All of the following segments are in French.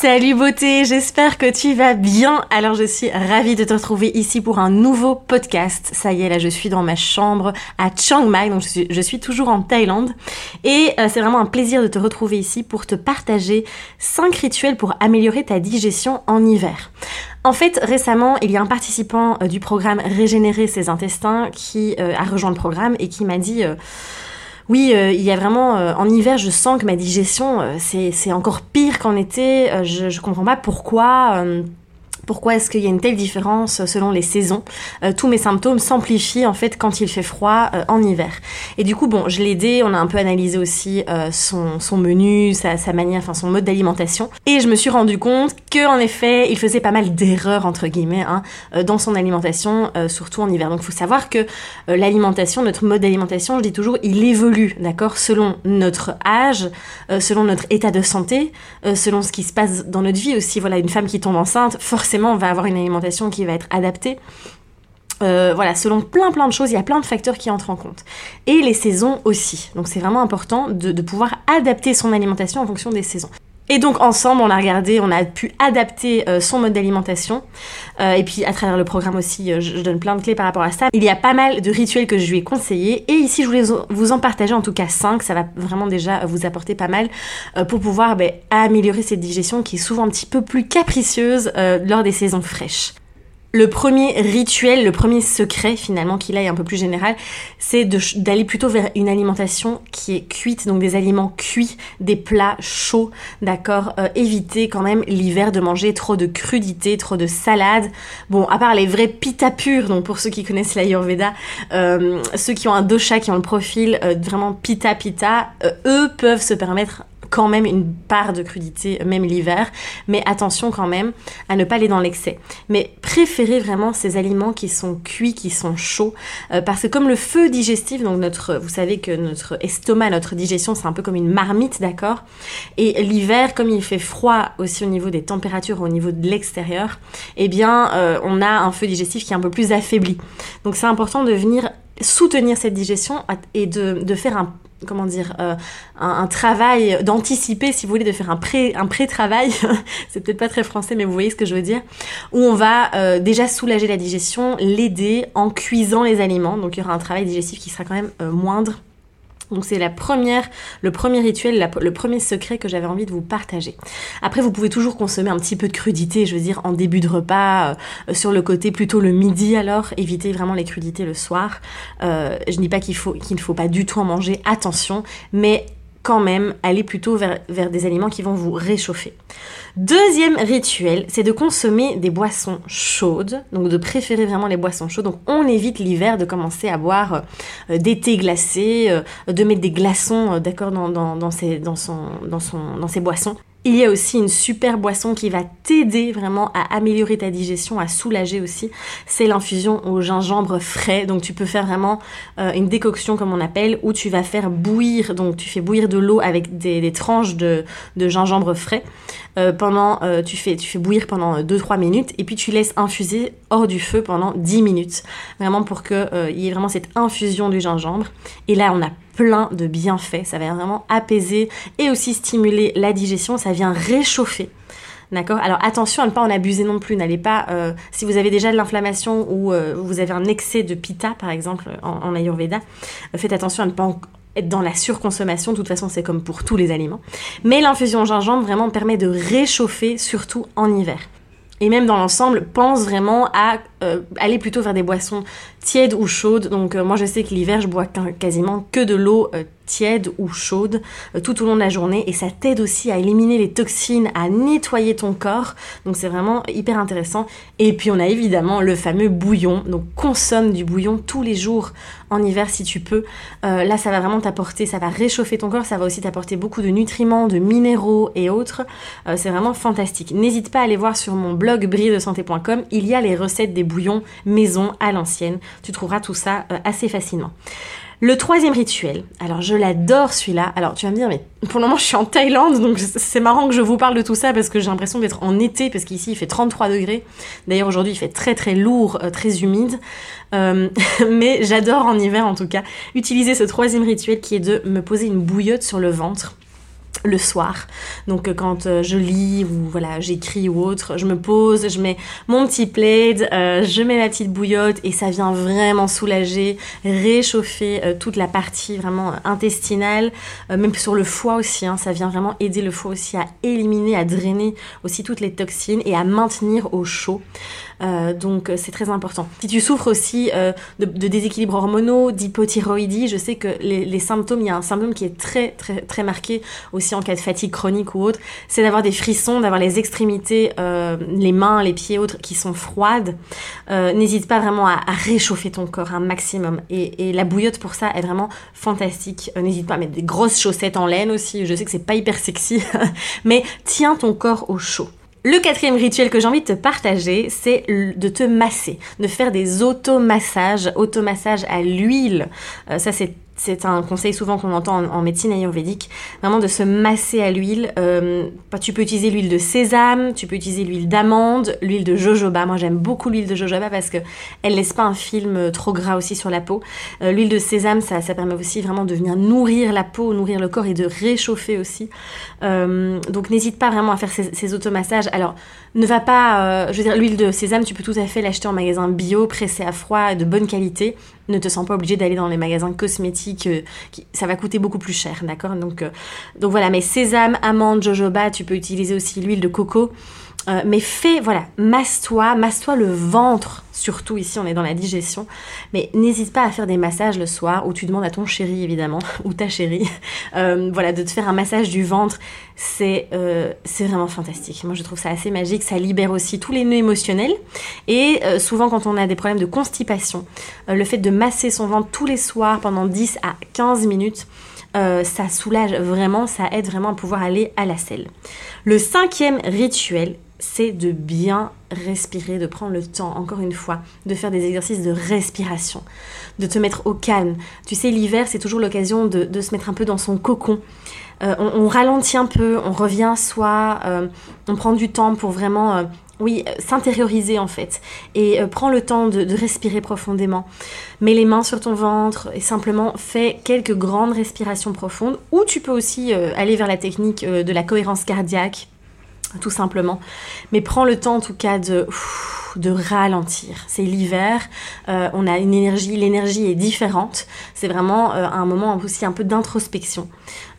Salut beauté, j'espère que tu vas bien. Alors je suis ravie de te retrouver ici pour un nouveau podcast. Ça y est, là je suis dans ma chambre à Chiang Mai, donc je suis, toujours en Thaïlande. Et euh, c'est vraiment un plaisir de te retrouver ici pour te partager 5 rituels pour améliorer ta digestion en hiver. En fait, récemment, il y a un participant euh, du programme Régénérer ses intestins qui euh, a rejoint le programme et qui m'a dit oui, euh, il y a vraiment euh, en hiver, je sens que ma digestion euh, c'est encore pire qu'en été. je je comprends pas pourquoi pourquoi est-ce qu'il y a une telle différence selon les saisons euh, Tous mes symptômes s'amplifient en fait quand il fait froid euh, en hiver. Et du coup, bon, je l'ai aidé, on a un peu analysé aussi euh, son, menu, sa, sa, manière, enfin son mode d'alimentation. Et je me suis rendu compte que en effet, il faisait pas mal d'erreurs entre guillemets hein, dans son alimentation, surtout en hiver. Donc, il faut savoir que l'alimentation, notre mode d'alimentation, je dis toujours, il évolue, d'accord, selon notre âge, selon notre état de santé, selon ce qui se passe dans notre vie aussi. Voilà, une femme qui tombe enceinte, forcément on va avoir une alimentation qui va être adaptée. Euh, voilà, selon plein plein de choses, il y a plein de facteurs qui entrent en compte. Et les saisons aussi. Donc c'est vraiment important de, pouvoir adapter son alimentation en fonction des saisons. Et donc ensemble, on a regardé, on a pu adapter euh, son mode d'alimentation. Euh, et puis à travers le programme aussi, je, donne plein de clés par rapport à ça. Il y a pas mal de rituels que je lui ai conseillés. Et ici, je voulais vous en partager en tout cas 5. Ça va vraiment déjà vous apporter pas mal pour pouvoir ben, améliorer cette digestion qui est souvent un petit peu plus capricieuse lors des saisons fraîches. Le premier rituel, le premier secret finalement qu'il a est un peu plus général, c'est d'aller plutôt vers une alimentation qui est cuite, donc des aliments cuits, des plats chauds, d'accord euh, Éviter quand même l'hiver de manger trop de crudités, trop de salades. Bon, à part les vrais pita purs, donc pour ceux qui connaissent l'Ayurveda, euh, ceux qui ont un dosha, qui ont le profil euh, vraiment pita pita, eux peuvent se permettre quand même une part de crudité, même l'hiver, mais attention quand même à ne pas aller dans l'excès. Mais préférez vraiment ces aliments qui sont cuits, qui sont chauds, euh, parce que comme le feu digestif, donc notre, vous savez que notre estomac, notre digestion, c'est un peu comme une marmite, d'accord? Et l'hiver, comme il fait froid aussi au niveau des températures, au niveau de l'extérieur, eh bien, euh, on a un feu digestif qui est un peu plus affaibli. Donc c'est important de venir soutenir cette digestion et de, de faire un, comment dire, euh, un, travail, d'anticiper, si vous voulez, de faire un pré, un pré-travail, c'est peut-être pas très français, mais vous voyez ce que je veux dire, où on va euh, déjà soulager la digestion, l'aider en cuisant les aliments, donc il y aura un travail digestif qui sera quand même euh, moindre donc c'est la première, le premier rituel, le premier secret que j'avais envie de vous partager. Après, vous pouvez toujours consommer un petit peu de crudité, je veux dire, en début de repas, euh, sur le côté plutôt le midi alors, évitez vraiment les crudités le soir. Euh, je dis pas qu'il ne faut pas du tout en manger, attention, mais quand même aller plutôt vers, des aliments qui vont vous réchauffer. Deuxième rituel, c'est de consommer des boissons chaudes, donc de préférer vraiment les boissons chaudes. Donc on évite l'hiver de commencer à boire euh, des thés glacés, euh, de mettre des glaçons, euh, d'accord, dans, dans, dans ses boissons. Il y a aussi une super boisson qui va t'aider vraiment à améliorer ta digestion, à soulager aussi. C'est l'infusion au gingembre frais. Donc tu peux faire vraiment euh, une décoction comme on appelle, où tu vas faire bouillir, donc tu fais bouillir de l'eau avec des, tranches de, gingembre frais. Euh, pendant, euh, tu, fais, tu fais bouillir pendant 2-3 minutes et puis tu laisses infuser hors du feu pendant 10 minutes. Vraiment pour qu'il y ait vraiment cette infusion du gingembre. Et là on a plein de bienfaits. Ça va vraiment apaiser et aussi stimuler la digestion. Ça vient réchauffer. Alors attention à ne pas en abuser non plus. N'allez pas, euh, si vous avez déjà de l'inflammation ou euh, vous avez un excès de pita, par exemple, en, Ayurveda, euh, faites attention à ne pas être dans la surconsommation. De toute façon, c'est comme pour tous les aliments. Mais l'infusion gingembre vraiment permet de réchauffer, surtout en hiver. Et même dans l'ensemble, pense vraiment à aller plutôt vers des boissons tièdes ou chaudes. Donc moi je sais que l'hiver je bois quasiment que de l'eau tiède ou chaude euh, tout au long de la journée et ça t'aide aussi à éliminer les toxines, à nettoyer ton corps. Donc c'est vraiment hyper intéressant. Et puis on a évidemment le fameux bouillon. Donc consomme du bouillon tous les jours en hiver si tu peux. Euh, là ça va vraiment t'apporter, ça va réchauffer ton corps, ça va aussi t'apporter beaucoup de nutriments, de minéraux et autres. Euh, c'est vraiment fantastique. N'hésite pas à aller voir sur mon blog brilledesanté.com, il y a les recettes des bouillons maison à l'ancienne. Tu trouveras tout ça assez facilement. Le troisième rituel, alors je l'adore celui-là. Alors tu vas me dire, mais pour le moment je suis en Thaïlande, donc c'est marrant que je vous parle de tout ça parce que j'ai l'impression d'être en été, parce qu'ici il fait 33 degrés. D'ailleurs aujourd'hui il fait très très lourd, euh, très humide. Euh, mais j'adore en hiver en tout cas utiliser ce troisième rituel qui est de me poser une bouillotte sur le ventre le soir. Donc euh, quand euh, je lis ou voilà j'écris ou autre, je me pose, je mets mon petit plaid, euh, je mets ma petite bouillotte et ça vient vraiment soulager, réchauffer toute la partie vraiment intestinale, même sur le foie aussi. Hein, ça vient vraiment aider le foie aussi à éliminer, à drainer aussi toutes les toxines et à maintenir au chaud. Donc c'est très important. Si tu souffres aussi de, de, déséquilibres hormonaux, d'hypothyroïdie, je sais que les, les, symptômes, il y a un symptôme qui est très très très marqué aussi en cas de fatigue chronique ou autre, c'est d'avoir des frissons, d'avoir les extrémités, euh, les mains, les pieds autres qui sont froides. N'hésite pas vraiment à, réchauffer ton corps un maximum. Et, la bouillotte pour ça est vraiment fantastique. N'hésite pas à mettre des grosses chaussettes en laine aussi. Je sais que c'est pas hyper sexy, mais tiens ton corps au chaud. Le quatrième rituel que j'ai envie de te partager, c'est de te masser, de faire des automassages, automassages à l'huile. Euh, ça, c'est c'est un conseil souvent qu'on entend en, médecine ayurvédique, vraiment de se masser à l'huile. Euh, tu peux utiliser l'huile de sésame, tu peux utiliser l'huile d'amande, l'huile de jojoba. Moi j'aime beaucoup l'huile de jojoba parce que elle laisse pas un film trop gras aussi sur la peau. Euh, l'huile de sésame, ça, permet aussi vraiment de venir nourrir la peau, nourrir le corps et de réchauffer aussi. Euh, donc n'hésite pas vraiment à faire ces, ces automassages. Alors ne va pas, je veux dire, l'huile de sésame, tu peux tout à fait l'acheter en magasin bio, pressé à froid, de bonne qualité ne te sens pas obligé d'aller dans les magasins cosmétiques, euh, qui, ça va coûter beaucoup plus cher, d'accord? Donc, euh, donc voilà, mais sésame, amande, jojoba, tu peux utiliser aussi l'huile de coco. Euh, mais fais, voilà, masse-toi, masse-toi le ventre, surtout ici on est dans la digestion. Mais n'hésite pas à faire des massages le soir où tu demandes à ton chéri évidemment, ou ta chérie, euh, voilà, de te faire un massage du ventre. C'est euh, c'est vraiment fantastique. Moi je trouve ça assez magique. Ça libère aussi tous les nœuds émotionnels. Et souvent quand on a des problèmes de constipation, le fait de masser son ventre tous les soirs pendant 10 à 15 minutes, ça soulage vraiment, ça aide vraiment à pouvoir aller à la selle. Le cinquième rituel, c'est de bien respirer, de prendre le temps, encore une fois, de faire des exercices de respiration, de te mettre au calme. Tu sais, l'hiver, c'est toujours l'occasion de, se mettre un peu dans son cocon. Euh, on, ralentit un peu, on revient à soi, euh, on prend du temps pour vraiment, euh, oui, s'intérioriser en fait. Et prends le temps de, de, respirer profondément. Mets les mains sur ton ventre et simplement fais quelques grandes respirations profondes. Ou tu peux aussi aller vers la technique de la cohérence cardiaque tout simplement. Mais prends le temps en tout cas de, de ralentir. C'est l'hiver, euh, on a une énergie, l'énergie est différente. C'est vraiment euh, un moment aussi un peu d'introspection.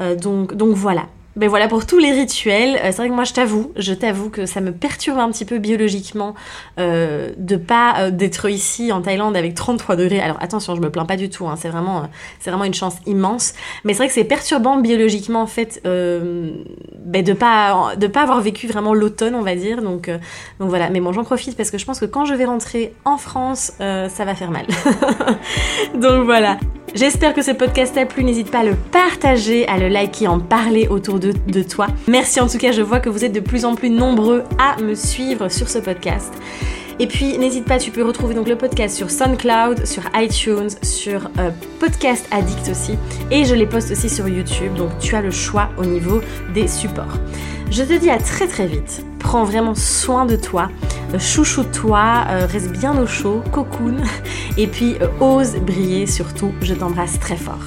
Euh, donc, donc voilà, ben voilà pour tous les rituels. Euh, c'est vrai que moi je t'avoue, je t'avoue que ça me perturbe un petit peu biologiquement euh, de pas euh, d'être ici en Thaïlande avec 33 degrés. Alors attention, je me plains pas du tout. Hein, c'est vraiment, euh, c'est vraiment une chance immense. Mais c'est vrai que c'est perturbant biologiquement en fait ben de pas de pas avoir vécu vraiment l'automne, on va dire. Donc donc voilà. Mais bon, j'en profite parce que je pense que quand je vais rentrer en France, ça va faire mal. donc voilà. J'espère que ce podcast t'a plu. N'hésite pas à le partager, à le liker, en parler autour de, toi. Merci en tout cas, je vois que vous êtes de plus en plus nombreux à me suivre sur ce podcast. Et puis n'hésite pas, tu peux retrouver donc le podcast sur SoundCloud, sur iTunes, sur euh, Podcast Addict aussi. Et je les poste aussi sur YouTube, donc tu as le choix au niveau des supports. Je te dis à très très vite. Prends vraiment soin de toi, euh, chouchoute-toi, euh, reste bien au chaud, cocoon, et puis ose briller surtout. Je t'embrasse très fort.